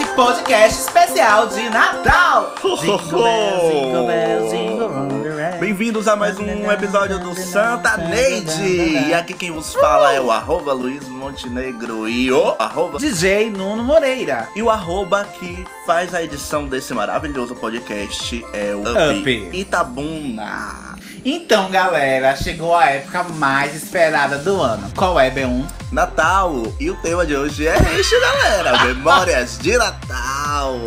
Nesse podcast especial de Natal! Bem-vindos a mais um episódio do Santa Neide! E aqui quem vos fala é o arroba Luiz Montenegro e o arroba DJ Nuno Moreira. E o arroba que faz a edição desse maravilhoso podcast é o Up, Up. Itabuna. Então, galera, chegou a época mais esperada do ano. Qual é, B1? Natal! E o tema de hoje é este, galera! Memórias de Natal!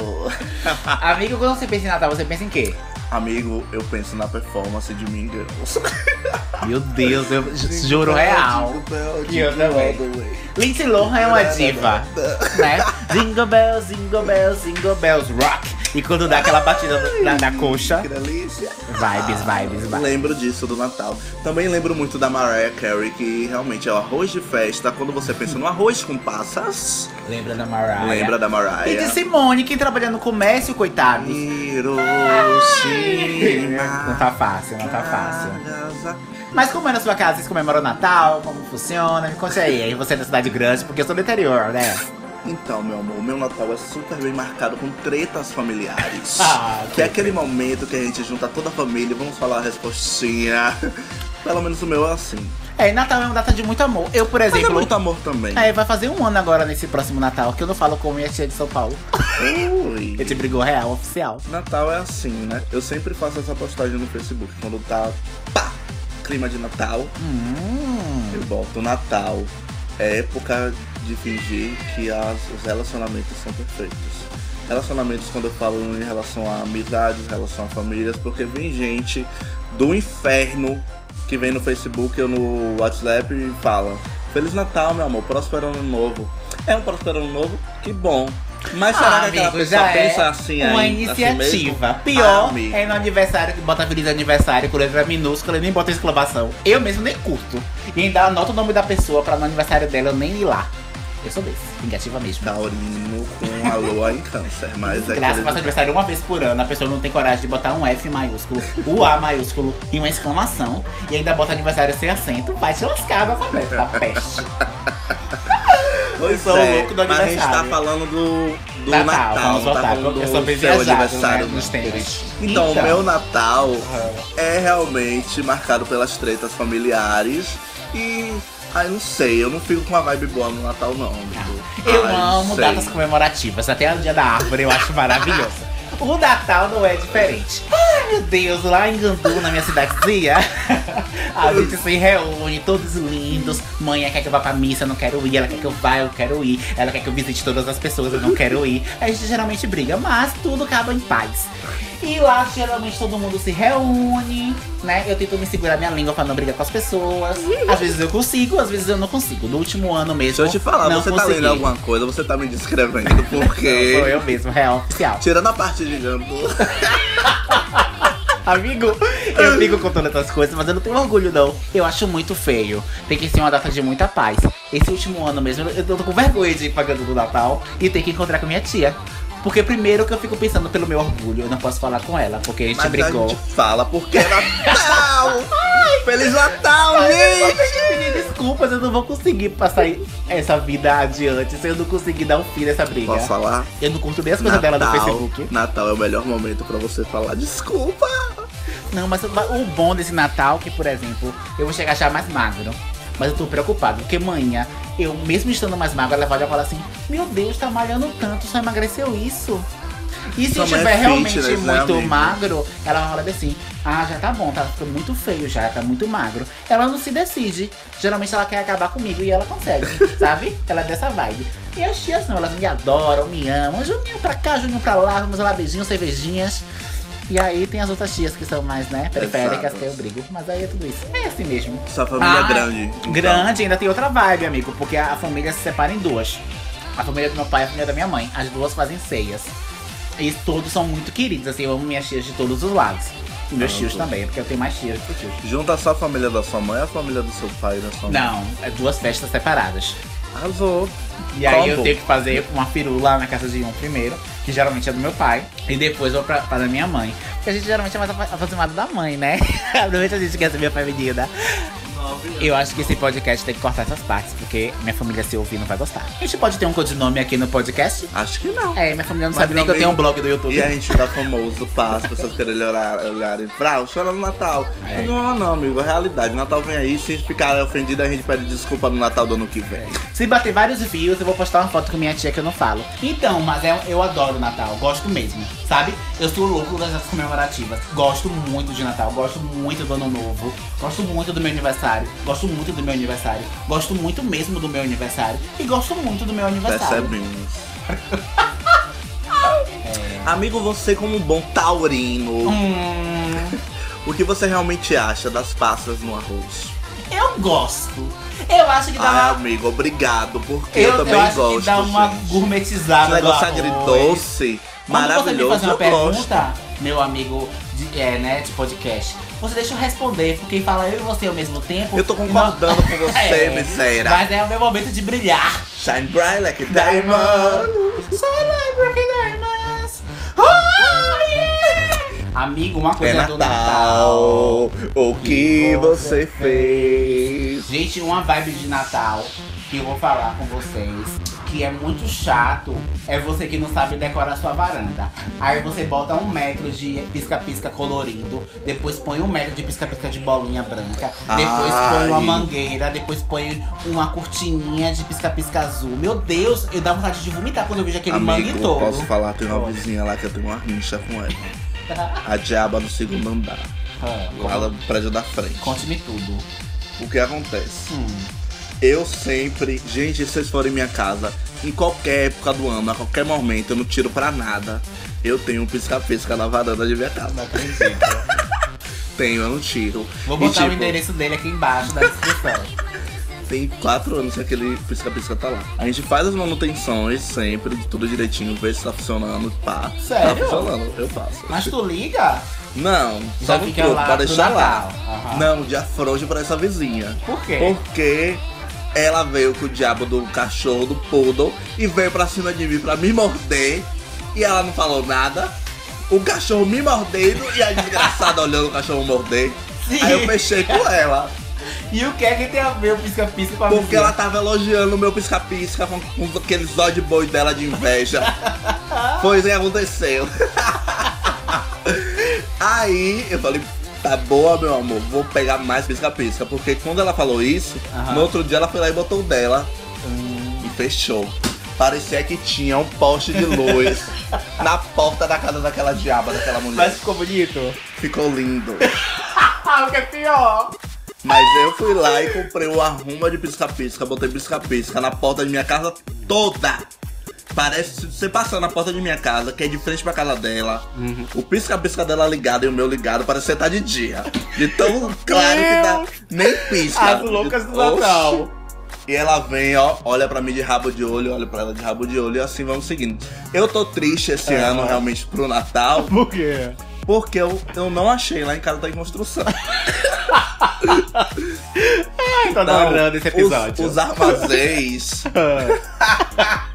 Amigo, quando você pensa em Natal, você pensa em quê? Amigo, eu penso na performance de Mean. Meu Deus, eu ju- juro real. Que eu também. Lindsay Lohan é uma diva, né? Jingle bells, jingle bells, jingle bells, rock. E quando dá aquela batida na, na coxa, Que delícia! vibes, vibes, vibes. Lembro disso do Natal. Também lembro muito da Mariah Carey, que realmente é o arroz de festa. Quando você pensa no arroz com passas, Lembra da Mariah? lembra da E Mariah. de Simone, que trabalha no comércio, coitados. Hiroshima. Não tá fácil, não tá fácil. Mas como é na sua casa, vocês comemoram o Natal? Como funciona? Me conte aí. Aí você é da cidade grande, porque eu sou do interior, né? Então, meu amor, meu Natal é super bem marcado com tretas familiares. Ah, que é aquele momento que a gente junta toda a família e vamos falar a respostinha. Pelo menos o meu é assim. É, e Natal é uma data de muito amor. Eu, por Mas é exemplo. muito amor também. É, vai fazer um ano agora nesse próximo Natal, que eu não falo com minha tia de São Paulo. Ui. A gente brigou real, oficial. Natal é assim, né? Eu sempre faço essa postagem no Facebook. Quando tá, pá, clima de Natal, Hum. eu boto Natal. É época de fingir que as- os relacionamentos são perfeitos. Relacionamentos quando eu falo em relação a amizades, em relação a famílias, porque vem gente do inferno que vem no Facebook ou no WhatsApp e fala Feliz Natal, meu amor, próspero ano novo. É um próspero ano novo? Que bom. Mas será que aquela amigo, pessoa já é pensa assim Uma aí, assim iniciativa. mesmo? Pior Ah, é no aniversário que bota feliz aniversário com letra minúscula e nem bota exclamação. Eu mesmo nem curto. E ainda anoto o nome da pessoa pra no aniversário dela eu nem ir lá. Eu sou desse, vingativa mesmo. Taurino com a lua em câncer, mas é Graças aquele- aniversário uma vez por ano, a pessoa não tem coragem de botar um F maiúsculo, o A maiúsculo e uma exclamação. E ainda bota aniversário sem acento, vai te lascar, meu alfabeto, da peste. Pois sou o é, louco do mas a gente tá aniversário. falando do, do Natal, Natal, vamos tá voltar, falando porque eu sou bem viajado, aniversário, né, nos tempos. Então, o Então. meu Natal é realmente marcado pelas tretas familiares e. Ai, não sei, eu não fico com uma vibe boa no Natal, não. amigo. Eu Ai, amo datas comemorativas, até o dia da árvore eu acho maravilhoso. O Natal não é diferente. Meu Deus, lá em Gandu, na minha cidadezinha, a gente se reúne, todos lindos. Mãe quer que eu vá pra missa, eu não quero ir. Ela quer que eu vá, eu quero ir. Ela quer que eu visite todas as pessoas, eu não quero ir. A gente geralmente briga, mas tudo acaba em paz. E lá geralmente todo mundo se reúne, né? Eu tento me segurar minha língua pra não brigar com as pessoas. Às vezes eu consigo, às vezes eu não consigo. No último ano mesmo. Deixa eu te falar, não você tá consegui. lendo alguma coisa, você tá me descrevendo, Não, porque. sou eu mesmo, real oficial. Tirando a parte de Gandu. Amigo, eu fico contando essas coisas, mas eu não tenho orgulho, não. Eu acho muito feio. Tem que ser uma data de muita paz. Esse último ano mesmo, eu tô com vergonha de ir pagando do Natal e ter que encontrar com minha tia. Porque primeiro que eu fico pensando pelo meu orgulho, eu não posso falar com ela, porque a gente Mas brigou. a gente fala porque é Natal! Feliz Natal, eu gente! que pedir desculpas, eu não vou conseguir passar essa vida adiante se eu não conseguir dar um fim nessa briga. Posso falar? Eu não curto nem as coisas dela no Facebook. Natal é o melhor momento pra você falar desculpa. Não, mas o bom desse Natal, que por exemplo, eu vou chegar achar mais magro. Mas eu tô preocupado, porque manhã, eu mesmo estando mais magro, ela vai falar assim: Meu Deus, tá malhando tanto, só emagreceu isso. E se Sua é realmente fitness, né, muito amigo? magro, ela vai falar assim: Ah, já tá bom, tá ficando muito feio já, tá muito magro. Ela não se decide. Geralmente ela quer acabar comigo e ela consegue, sabe? Ela é dessa vibe. E as tias não, elas me adoram, me amam. Juninho pra cá, Juninho pra lá, vamos lá, beijinhos, cervejinhas. E aí tem as outras tias que são mais, né, periféricas, que eu brigo. Mas aí é tudo isso. É assim mesmo. Sua família Ah, é grande. então. Grande, ainda tem outra vibe, amigo, porque a família se separa em duas. A família do meu pai e a família da minha mãe. As duas fazem ceias. E todos são muito queridos, assim, eu amo minhas tias de todos os lados. E meus Ah, tios bom. também, porque eu tenho mais tias que tios. Junta só a família da sua mãe e a família do seu pai da sua mãe. Não, é duas festas separadas. Arrasou. E aí eu tenho que fazer uma firula na casa de um primeiro, que geralmente é do meu pai, e depois vou pra, pra da minha mãe. Porque a gente geralmente é mais aproximado da mãe, né? Normalmente a gente quer ser minha feminina. Eu acho que esse podcast tem que cortar essas partes, porque minha família se ouvir não vai gostar. A gente pode ter um codinome aqui no podcast? Acho que não. É, minha família não Mas sabe nem que eu tenho um blog do YouTube. E a gente dá famoso para as pessoas quererem olhar, olharem pra o chora no Natal. É. Não, não, amigo, é realidade. O Natal vem aí, se ficar ofendido, a gente pede desculpa no Natal do ano que vem. Se bater vários views, eu vou postar uma foto com minha tia que eu não falo. Então, mas é- eu adoro o Natal, gosto mesmo, sabe? Eu sou louco das comemorativas. Gosto muito de Natal, gosto muito do Ano Novo, gosto muito do meu aniversário, gosto muito do meu aniversário, gosto muito mesmo do meu aniversário e gosto muito do meu aniversário. Percebemos. Amigo, você como um bom taurino, Hum, o que você realmente acha das passas no arroz? eu gosto. Eu acho que dá Ah, uma. amigo, obrigado, porque eu, também acho gosto. que dá uma gente. gourmetizada. Esse negócio agridoce, Quando você me maravilhoso, fazer uma eu pergunta, gosto. meu amigo de, é, né, de podcast, você deixa eu responder, porque fala eu e você ao mesmo tempo. Eu tô concordando não- com você, É, miséria. Mas é o meu momento de brilhar. Shine bright like a diamond. Celebrate diamonds. Oh, yeah. Amigo, uma É coisa do Natal. Natal, o que você fez? Gente, uma vibe de Natal que eu vou falar com vocês, que é muito chato, é você que não sabe decorar sua varanda. Aí você bota um metro de pisca-pisca colorido, depois põe um metro de pisca-pisca de bolinha branca, depois põe uma Ai. mangueira, depois põe uma cortininha de pisca-pisca azul. Meu Deus, eu dá vontade de vomitar quando eu vejo aquele mangue Amigo, todo. posso falar, tem uma vizinha lá que eu tenho uma rincha com ela. A diaba no segundo andar, Ah, lá no prédio da frente. Conte-me tudo. O que acontece? Hum. Eu sempre, gente, se vocês forem em minha casa, em qualquer época do ano, a qualquer momento, eu não tiro pra nada. Eu tenho um pisca-pisca na varanda de minha casa. Não acredito. Tenho, eu não tiro. Vou E, botar o tipo, endereço dele aqui embaixo da descrição. Tem quatro anos que aquele pisca-pisca tá lá. A gente faz as manutenções sempre, de tudo direitinho, vê se tá funcionando, pá. Sério? Tá funcionando, eu faço. Mas tu liga? Não, Já só no lá pra deixar lá. Aham. Não, dia frouxo pra essa vizinha. Por quê? Porque ela veio com o diabo do cachorro, do poodle, e veio pra cima de mim pra me morder. E ela não falou nada. O cachorro me mordendo e a desgraçada olhando o cachorro morder. Sim. Aí eu fechei com ela. E o que é que tem a ver o pisca-pisca com a Porque ela tava elogiando o meu pisca-pisca com, com aquele zóio de boi dela de inveja. Isso que aconteceu. Aí eu falei, tá boa, meu amor, vou pegar mais pisca-pisca. Porque quando ela falou isso, Aham. no outro dia ela foi lá e botou o dela Hum, e fechou. Parecia que tinha um poste de luz na porta da casa daquela diaba, daquela mulher. Mas ficou bonito? Ficou lindo. Ah, o que é pior? Mas eu fui lá e comprei o arruma de pisca-pisca, botei pisca-pisca na porta de minha casa toda. Parece se você passar na porta de minha casa, que é de frente pra casa dela, Uhum. o pisca-pisca dela ligado e o meu ligado, parece que você tá de dia. De tão claro que tá. Nem pisca. As loucas do Oxi. Natal. E ela vem, ó, olha pra mim de rabo de olho, olha pra ela de rabo de olho e assim vamos seguindo. Eu tô triste esse É. ano realmente pro Natal, Por quê? porque eu, eu não achei lá em casa tá em construção. Ai, tô adorando esse episódio. Os, os armazéns.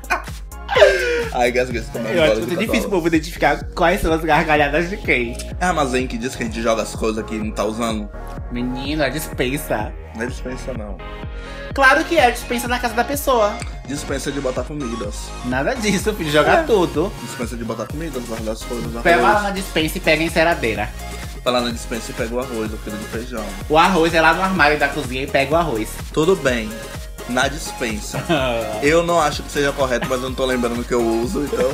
Tomou Eu acho muito difícil o povo identificar quais são as gargalhadas de quem. É armazém que diz que a gente joga as coisas que não tá usando. Menino, é dispensa. Não é dispensa, não. Claro que é dispensa na casa da pessoa. Dispensa de botar comidas. Nada disso, filho. Joga É. tudo. Dispensa de botar comidas, guardar as coisas. Pega lá na dispensa e pega a enceradeira. Vai lá na dispensa e pega o arroz, o quilo de feijão. O arroz é lá no armário da cozinha e pega o arroz. Tudo bem. Na dispensa. Eu não acho que seja correto, mas eu não tô lembrando que eu uso, então.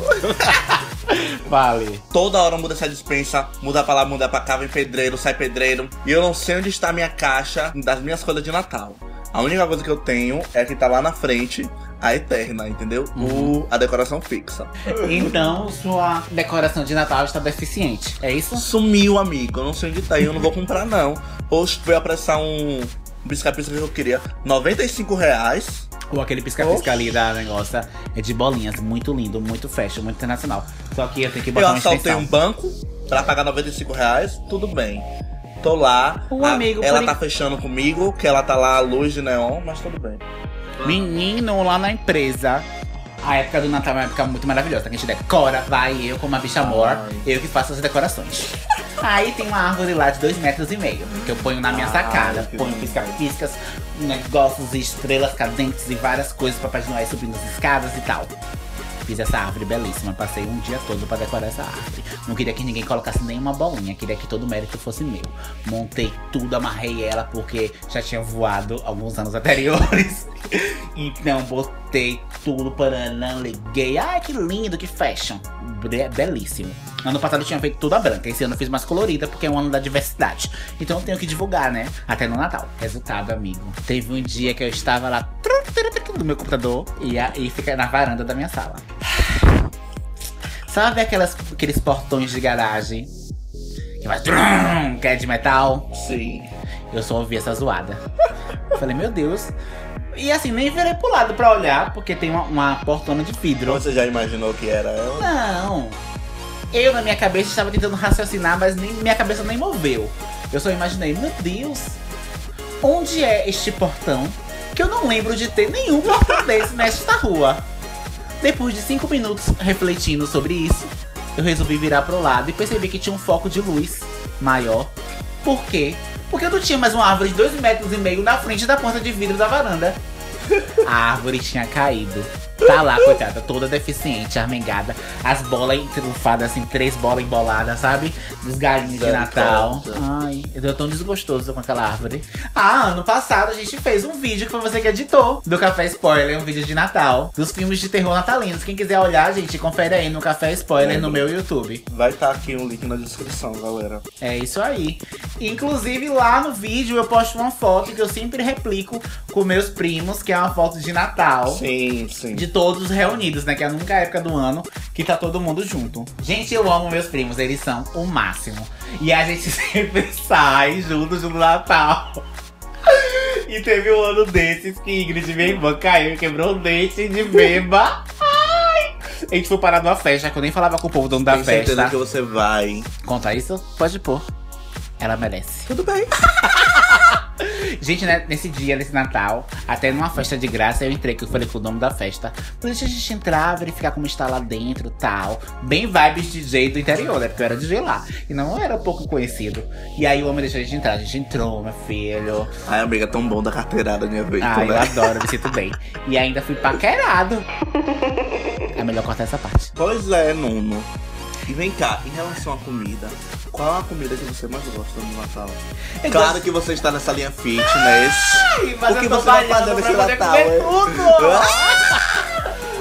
vale. Toda hora muda essa dispensa, muda pra lá, muda pra cá, vem pedreiro, sai pedreiro. E eu não sei onde está a minha caixa das minhas coisas de Natal. A única coisa que eu tenho é que tá lá na frente, a eterna, entendeu? O, a decoração fixa. Então, sua decoração de Natal está deficiente. É isso? Sumiu, amigo. Eu não sei onde tá e eu não vou comprar, não. Hoje foi apressar um pisca-pisca que eu queria. 95 reais. Ou aquele pisca-pisca ali da negócio é de bolinhas. Muito lindo, muito fashion, muito internacional. Só que eu tenho que Eu botar uma assaltei extensão. um banco pra pagar 95 reais. Tudo bem. Tô lá. Um a- amigo, ela por tá fechando comigo, que ela tá lá à luz de neon, mas tudo bem. Menino lá na empresa. A época do Natal é uma época muito maravilhosa. Que a gente decora, vai eu como a bicha amor, Ai. eu que faço as decorações. Aí tem uma árvore lá de dois metros e meio, que eu ponho na minha Ai, sacada. que Ponho pisca-piscas, negócios e estrelas cadentes e várias coisas pra Papai Noel subindo as escadas e tal. Fiz essa árvore belíssima, passei um dia todo pra decorar essa árvore. Não queria que ninguém colocasse nenhuma bolinha, queria que todo o mérito fosse meu. Montei tudo, amarrei ela porque já tinha voado alguns anos anteriores. Então botei tudo, paranã, liguei. Ai, que lindo, que fashion. Be- Belíssimo. Ano passado eu tinha feito toda branca, esse ano eu fiz mais colorida porque é um ano da diversidade. Então eu tenho que divulgar, né? Até no Natal. Resultado, amigo. Teve um dia que eu estava lá no meu computador e, a- e fica na varanda da minha sala. Sabe aquelas, aqueles portões de garagem que vai que é de metal? Sim. Eu só ouvi essa zoada. Eu Falei, meu Deus. E assim, nem virei pro lado pra olhar, porque tem uma, uma portona de vidro. Você já imaginou que era ela? Não. Eu, na minha cabeça, estava tentando raciocinar, mas nem, minha cabeça nem moveu. Eu só imaginei, meu Deus, onde é este portão? Que eu não lembro de ter nenhum portão desse nesta rua. Depois de cinco minutos refletindo sobre isso, eu resolvi virar pro lado e percebi que tinha um foco de luz maior. Por quê? Porque eu não tinha mais uma árvore de dois metros e meio na frente da porta de vidro da varanda. A árvore tinha caído. Tá lá, coitada, toda deficiente, armengada. As bolas entrufadas, assim, três bolas emboladas, sabe? Dos galinhos de Natal. Ai, eu tô tão desgostoso com aquela árvore. Ah, ano passado a gente fez um vídeo que foi você que editou. Do Café Spoiler, um vídeo de Natal. Dos filmes de terror natalinos. Quem quiser olhar, gente, confere aí no Café Spoiler no meu YouTube. Vai estar aqui um link na descrição, galera. É isso aí. Inclusive lá no vídeo eu posto uma foto que eu sempre replico com meus primos, que é uma foto de Natal. Sim, sim. De todos reunidos, né? Que é a única época do ano que tá todo mundo junto. Gente, eu amo meus primos, eles são o máximo. E a gente sempre sai juntos no Natal. E teve um ano desses que Ingrid, minha irmã, caiu e quebrou o dente de beba. Ai! A gente foi parar numa festa, que eu nem falava com o povo dono da Tenho certeza festa. que você vai. Conta isso? Pode pôr. Ela merece. Tudo bem. Gente, né, nesse dia, nesse Natal, até numa festa de graça, eu entrei, que eu falei com o dono da festa. Deixa a gente entrar, verificar como está lá dentro tal. Bem vibes DJ do interior, né? Porque eu era DJ lá. E não era pouco conhecido. E aí o homem deixou a gente entrar. A gente entrou, meu filho. Ai, amiga, tão bom da carteirada minha vez. Ah, eu né? adoro, me sinto bem. E ainda fui paquerado. É melhor cortar essa parte. Pois é, Nuno. E vem cá, em relação à comida, qual a comida que você mais gosta no Natal? Eu claro gosto- que você está nessa linha fitness. Ai, mas O que eu tô você vai fazer nesse Natal, comer tudo.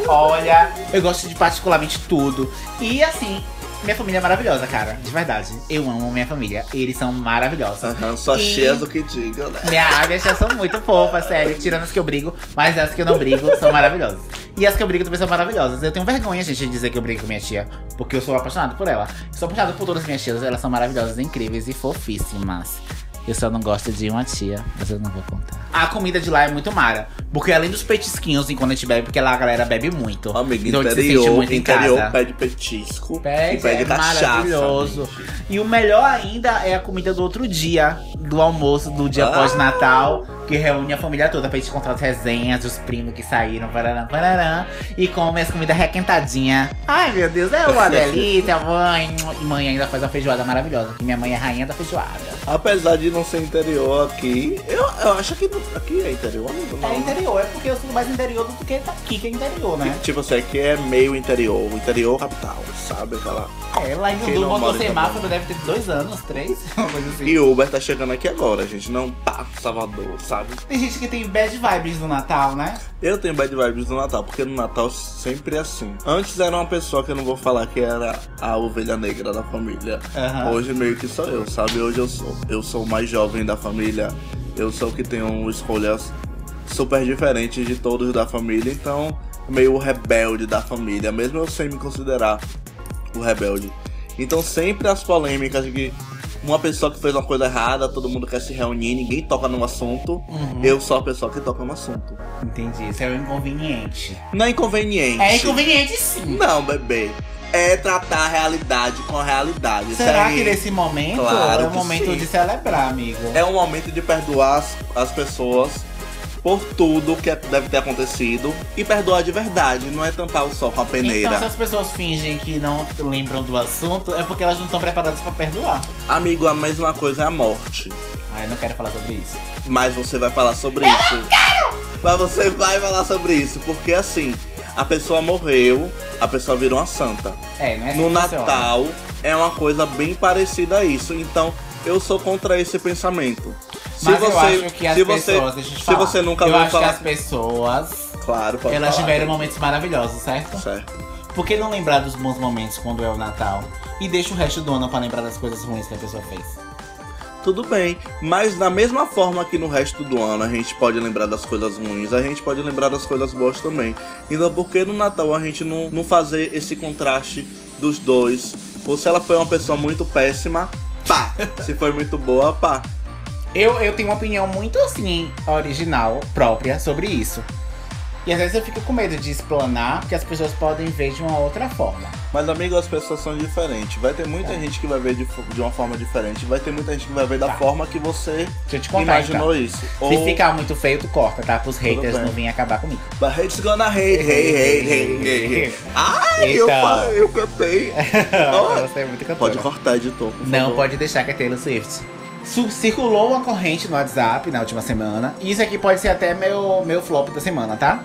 Olha, eu gosto de particularmente tudo. E assim, minha família é maravilhosa, cara. De verdade. Eu amo minha família. Eles são maravilhosos. Aham, só E- cheias do que diga, né? Minha, minhas tias são muito fofas, sério. Tirando as que eu brigo, mas as que eu não brigo são maravilhosas. E as que eu brigo também são maravilhosas. Eu tenho vergonha, gente, de dizer que eu brigo com minha tia, porque eu sou apaixonado por ela. Eu sou apaixonado por todas as minhas tias, elas são maravilhosas, incríveis e fofíssimas. Eu só não gosto de uma tia, mas eu não vou contar. A comida de lá é muito mara. Porque além dos petisquinhos, enquanto a gente bebe, porque lá a galera bebe muito. Amigo, então a gente se interior, sente muito em interior casa. pede petisco Pede, e pede é cachaça. maravilhoso. gente. E o melhor ainda é a comida do outro dia, do almoço, do dia Ah. pós-natal, que reúne a família toda pra gente contar as resenhas dos primos que saíram, parará, parará, e come as comidas requentadinhas. Ai, meu Deus, é uma delícia, mãe. E mãe ainda faz uma feijoada maravilhosa, que minha mãe é rainha da feijoada. Apesar de não ser interior aqui, eu, eu acho que não- aqui é interior, amigo, não. É interior, é porque eu sou mais interior do que daqui, que é interior, né? Tipo, você aqui é meio interior, interior capital, sabe? Aquela... É, lá em não botou semáforo, deve ter dois anos, três, uma coisa assim. E Uber tá chegando aqui agora, gente, não tá Salvador, sabe? Tem gente que tem bad vibes no Natal, né? Eu tenho bad vibes no Natal, porque no Natal sempre é assim. Antes era uma pessoa que eu não vou falar que era a ovelha negra da família. Aham. Hoje meio que sou eu, sabe? Hoje eu sou. Eu sou o mais jovem da família. Eu sou o que um escolhas super diferentes de todos da família. Então, meio o rebelde da família, mesmo eu sem me considerar o rebelde. Então sempre as polêmicas de que uma pessoa que fez uma coisa errada, todo mundo quer se reunir, ninguém toca no assunto. Uhum. Eu sou a pessoa que toca no assunto. Entendi, isso é um inconveniente. Não é inconveniente. É inconveniente sim. Não, bebê. É tratar a realidade com a realidade. Será Isso aí que nesse momento Claro é o que momento sim. de celebrar, amigo? É um momento de perdoar as, as pessoas por tudo que deve ter acontecido e perdoar de verdade, não é tampar o sol com a peneira. Então, se as pessoas fingem que não lembram do assunto, é porque elas não estão preparadas pra perdoar. Amigo, a mesma coisa é a morte. Ai, não quero falar sobre isso. Mas você vai falar sobre isso. Mas você vai falar sobre isso, porque assim, a pessoa morreu, a pessoa virou uma santa. É, não é assim No funciona. Natal é uma coisa bem parecida a isso. Então, eu sou contra esse pensamento. Se Mas você, eu acho que as se você, pessoas, deixa eu te se falar, você nunca eu acho falar, que as pessoas, claro, pode elas falar. tiveram momentos maravilhosos, certo? Certo. Por que não lembrar dos bons momentos quando é o Natal? E deixa o resto do ano pra lembrar das coisas ruins que a pessoa fez. Tudo bem, mas da mesma forma que no resto do ano a gente pode lembrar das coisas ruins, a gente pode lembrar das coisas boas também. Então por que no Natal a gente não, não fazer esse contraste dos dois? Ou se ela foi uma pessoa muito péssima, pá! se foi muito boa, pá! Eu, eu tenho uma opinião muito assim, original, própria, sobre isso. E às vezes eu fico com medo de explanar, porque as pessoas podem ver de uma outra forma. Mas amigo, as pessoas são diferentes. Vai ter muita gente que vai ver de, de uma forma diferente. Vai ter muita gente que vai ver da Tá. forma que você eu contar imaginou então. isso. Se ficar muito feio, tu corta, tá? Pros haters não virem acabar comigo. But hate's gonna hate, hate, hate, hate, hate. Ai, eu, Então. fa- eu cantei. Você é muito cantora. Pode cortar, editor. Não favor. pode deixar que é Taylor Swift. Circulou uma corrente no WhatsApp na última semana. Isso aqui pode ser até meu, meu flop da semana, tá?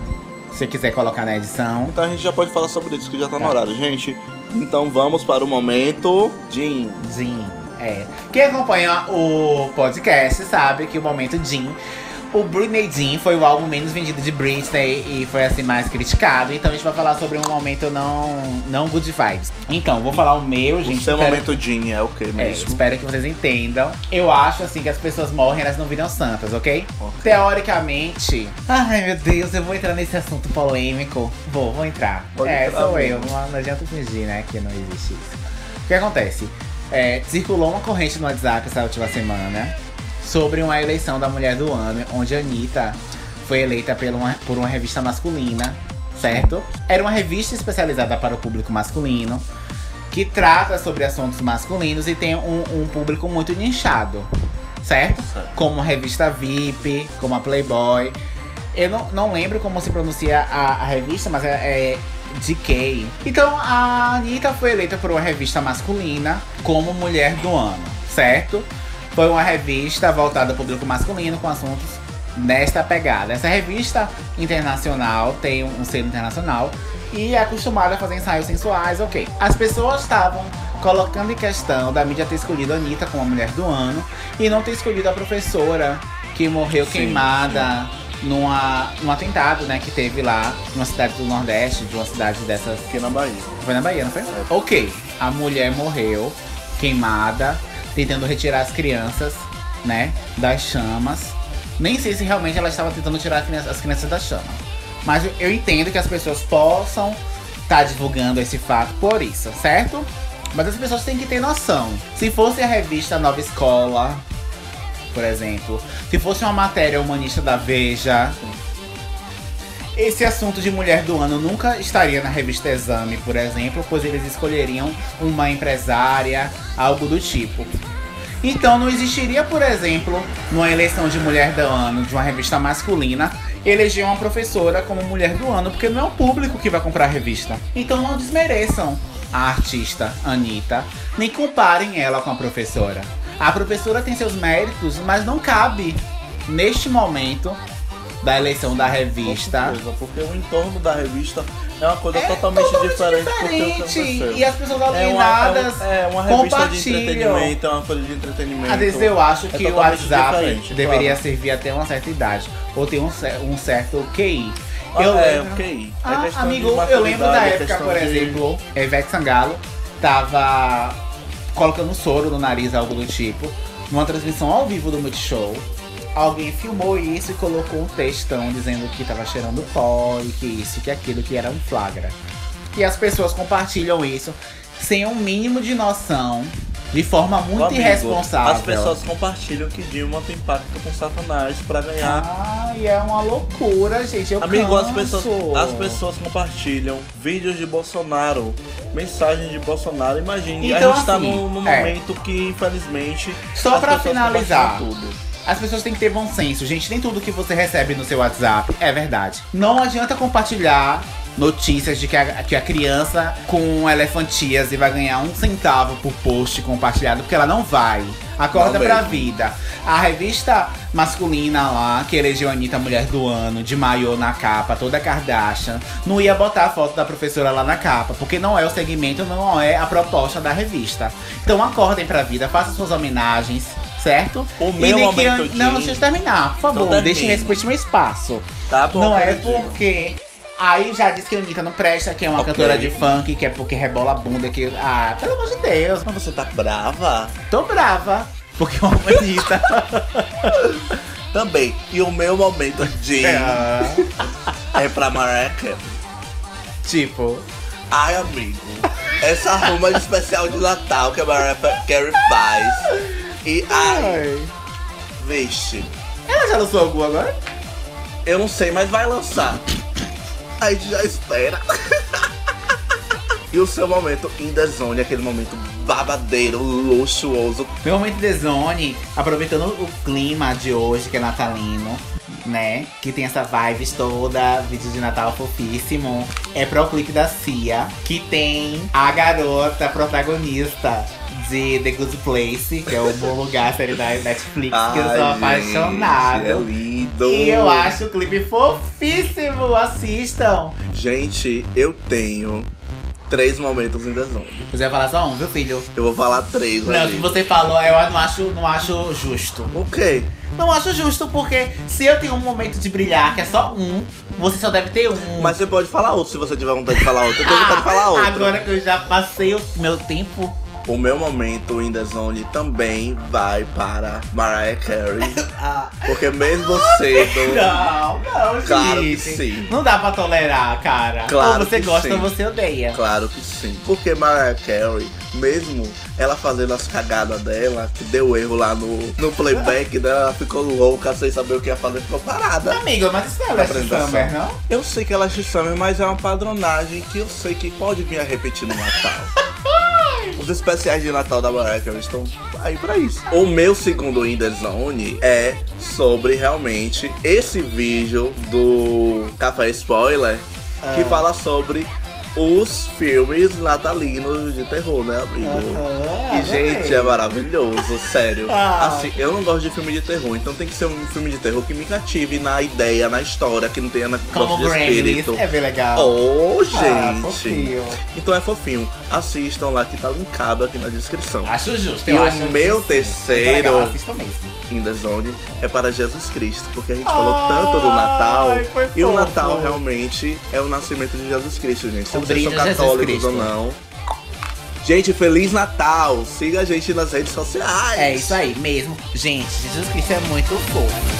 Se você quiser colocar na edição. Então a gente já pode falar sobre isso, que já tá no Tá. horário. Gente, então vamos para o momento Jim. Jim. É. Quem acompanha o podcast sabe que o momento Jim. O Jean foi o álbum menos vendido de Britney e foi assim mais criticado. Então a gente vai falar sobre um momento não, não good vibes. Então, vou falar o meu, O gente. seu espero- momento Jim é o que É, mesmo? espero que vocês entendam. Eu acho assim que as pessoas morrem, elas não viram santas, ok? Ok. Teoricamente. Ai meu Deus, eu vou entrar nesse assunto polêmico. Vou, vou entrar. Pode é, entrar, sou amigo. eu. Não, não adianta fingir, né, que não existe isso. O que acontece? É, circulou uma corrente no WhatsApp essa última semana sobre uma eleição da mulher do ano, onde a Anitta foi eleita por uma, por uma revista masculina, certo? Era uma revista especializada para o público masculino, que trata sobre assuntos masculinos e tem um, um público muito nichado, certo? Como a revista VIP, como a Playboy. Eu não, não lembro como se pronuncia a, a revista, mas é, é DK. Então a Anitta foi eleita por uma revista masculina como mulher do ano, certo? Foi uma revista voltada ao público masculino com assuntos nesta pegada. Essa revista internacional tem um selo internacional e é acostumada a fazer ensaios sensuais, ok. As pessoas estavam colocando em questão da mídia ter escolhido a Anitta como a mulher do ano e não ter escolhido a professora que morreu Sim, queimada Numa, num atentado, né, que teve lá numa cidade do Nordeste, de uma cidade dessas Aqui na Bahia. foi na Bahia, não foi? Ok. A mulher morreu queimada, tentando retirar as crianças, né, das chamas. Nem sei se realmente ela estava tentando tirar as crianças- as crianças da chama. Mas eu- entendo que as pessoas possam estar divulgando esse fato por isso, certo? Mas as pessoas têm que ter noção. Se fosse a revista Nova Escola, por exemplo, se fosse uma matéria humanista da Veja, esse assunto de mulher do ano nunca estaria na revista Exame, por exemplo, pois eles escolheriam uma empresária, algo do tipo. Então não existiria, por exemplo, numa eleição de mulher do ano de uma revista masculina, eleger uma professora como mulher do ano, porque não é o público que vai comprar a revista. Então não desmereçam a artista Anitta, nem comparem ela com a professora. A professora tem seus méritos, mas não cabe neste momento da eleição da revista. Com certeza, porque o entorno da revista é uma coisa É totalmente, totalmente diferente, do que diferente. E as pessoas é uma, é, alienadas. um- é uma revista de entretenimento, é uma coisa de entretenimento. Às vezes eu acho É que o WhatsApp deveria claro. servir até uma certa idade. Ou ter um, um certo QI. Ah, eu é, lembro-. É Ah, questão de amigo, eu lembro da é época, por de- exemplo, Ivete Sangalo tava colocando soro no nariz, algo do tipo, numa transmissão ao vivo do Multishow. Alguém filmou isso e colocou um textão dizendo que tava cheirando pó e que isso, que aquilo, que era um flagra. E as pessoas compartilham isso sem um mínimo de noção, de forma muito Amigo, irresponsável. As pessoas compartilham que Dilma tem pacto com Satanás pra ganhar. Ai, é uma loucura, gente. Eu Amigo, as canso. pessoas, as pessoas compartilham vídeos de Bolsonaro, mensagens de Bolsonaro. Imagine, Então, a gente tá assim, num, num é. momento que, infelizmente, Só as pra pessoas finalizar. tudo. As pessoas têm que ter bom senso. Gente, nem tudo que você recebe no seu WhatsApp é verdade. Não adianta compartilhar notícias de que a, que a criança com elefantias vai ganhar um centavo por post compartilhado, porque ela não vai. Acorda Não pra mesmo. vida. A revista masculina lá, que elegeu a Anitta Mulher do Ano, de maiô na capa, toda Kardashian, não ia botar a foto da professora lá na capa, porque não é o segmento, não é a proposta da revista. Então acordem pra vida, façam suas homenagens, certo? O meu momento de- Não, deixa eu terminar, por favor, deixe termine. respeite meu espaço. Tá bom. Não é porque. Aí já disse que a Anitta não presta, que é uma Ok. cantora de funk, que é porque rebola a bunda, que. Ah, pelo amor de Deus, Mas você tá brava? tô brava. Porque é uma Anitta. Também. E o meu momento de Ah, é pra Mariah Carey. tipo. Ai, amigo. Essa arruma especial de Natal que a Mariah Carey faz. E ai, vixe. Ela já lançou algum agora? Eu não sei, mas vai lançar. A gente já espera. E o seu momento in the zone, aquele momento babadeiro, luxuoso. Meu momento de zone, aproveitando o clima de hoje, que é natalino, né? Que tem essa vibes toda, vídeo de Natal fofíssimo. É pro clipe da Cia, que tem a garota protagonista de The Good Place, que é o bom lugar, série da Netflix, que eu sou Ai, apaixonado. gente, É lindo. E eu acho o clipe fofíssimo, assistam. Gente, eu tenho três momentos the zone. Você vai falar só um, viu, filho? Eu vou falar três Não, ali. que você falou, eu não acho, não acho justo. O quê? Não acho justo, porque se eu tenho um momento de brilhar, que é só um, você só deve ter um. Mas você pode falar outro se você tiver vontade de falar outro. Eu tenho vontade de falar outro. Agora que eu já passei o meu tempo. O meu momento in the zone também vai para Mariah Carey. Ah, Porque mesmo cedo. não, não, Claro que gente. sim. Não dá pra tolerar, cara. Claro ou você que gosta sim. ou você odeia. Claro que sim. Porque Mariah Carey, mesmo ela fazendo as cagadas dela, que deu erro lá no, no playback dela, ela ficou louca sem saber o que ia fazer, ficou parada. Amigo, mas isso não é Apresentação. Summer, não? Eu sei que ela é Summer, mas é uma padronagem que eu sei que pode vir a repetir no Natal. Os especiais de Natal da Mariah Carey estão aí pra isso. O meu segundo In The Zone é sobre realmente esse vídeo do Café Spoiler que Ah. fala sobre os filmes natalinos de terror, né, amigo? Aham, E, gente, é maravilhoso, sério. Ah. Assim, eu não gosto de filme de terror, então tem que ser um filme de terror que me cative na ideia, na história, que não tenha na Como de espírito. é bem legal. Oh, Ah, gente! fofinho. então é fofinho. Assistam lá que tá linkado aqui na descrição. Acho justo, E o meu justo. terceiro- legal. In the Zone é para Jesus Cristo, porque a gente falou tanto do Natal. Ai, E o. Natal realmente é o nascimento de Jesus Cristo, gente. Se brilho são católicos ou não. Gente, Feliz Natal! Siga a gente nas redes sociais. É isso aí mesmo. Gente, Jesus Cristo é muito fofo.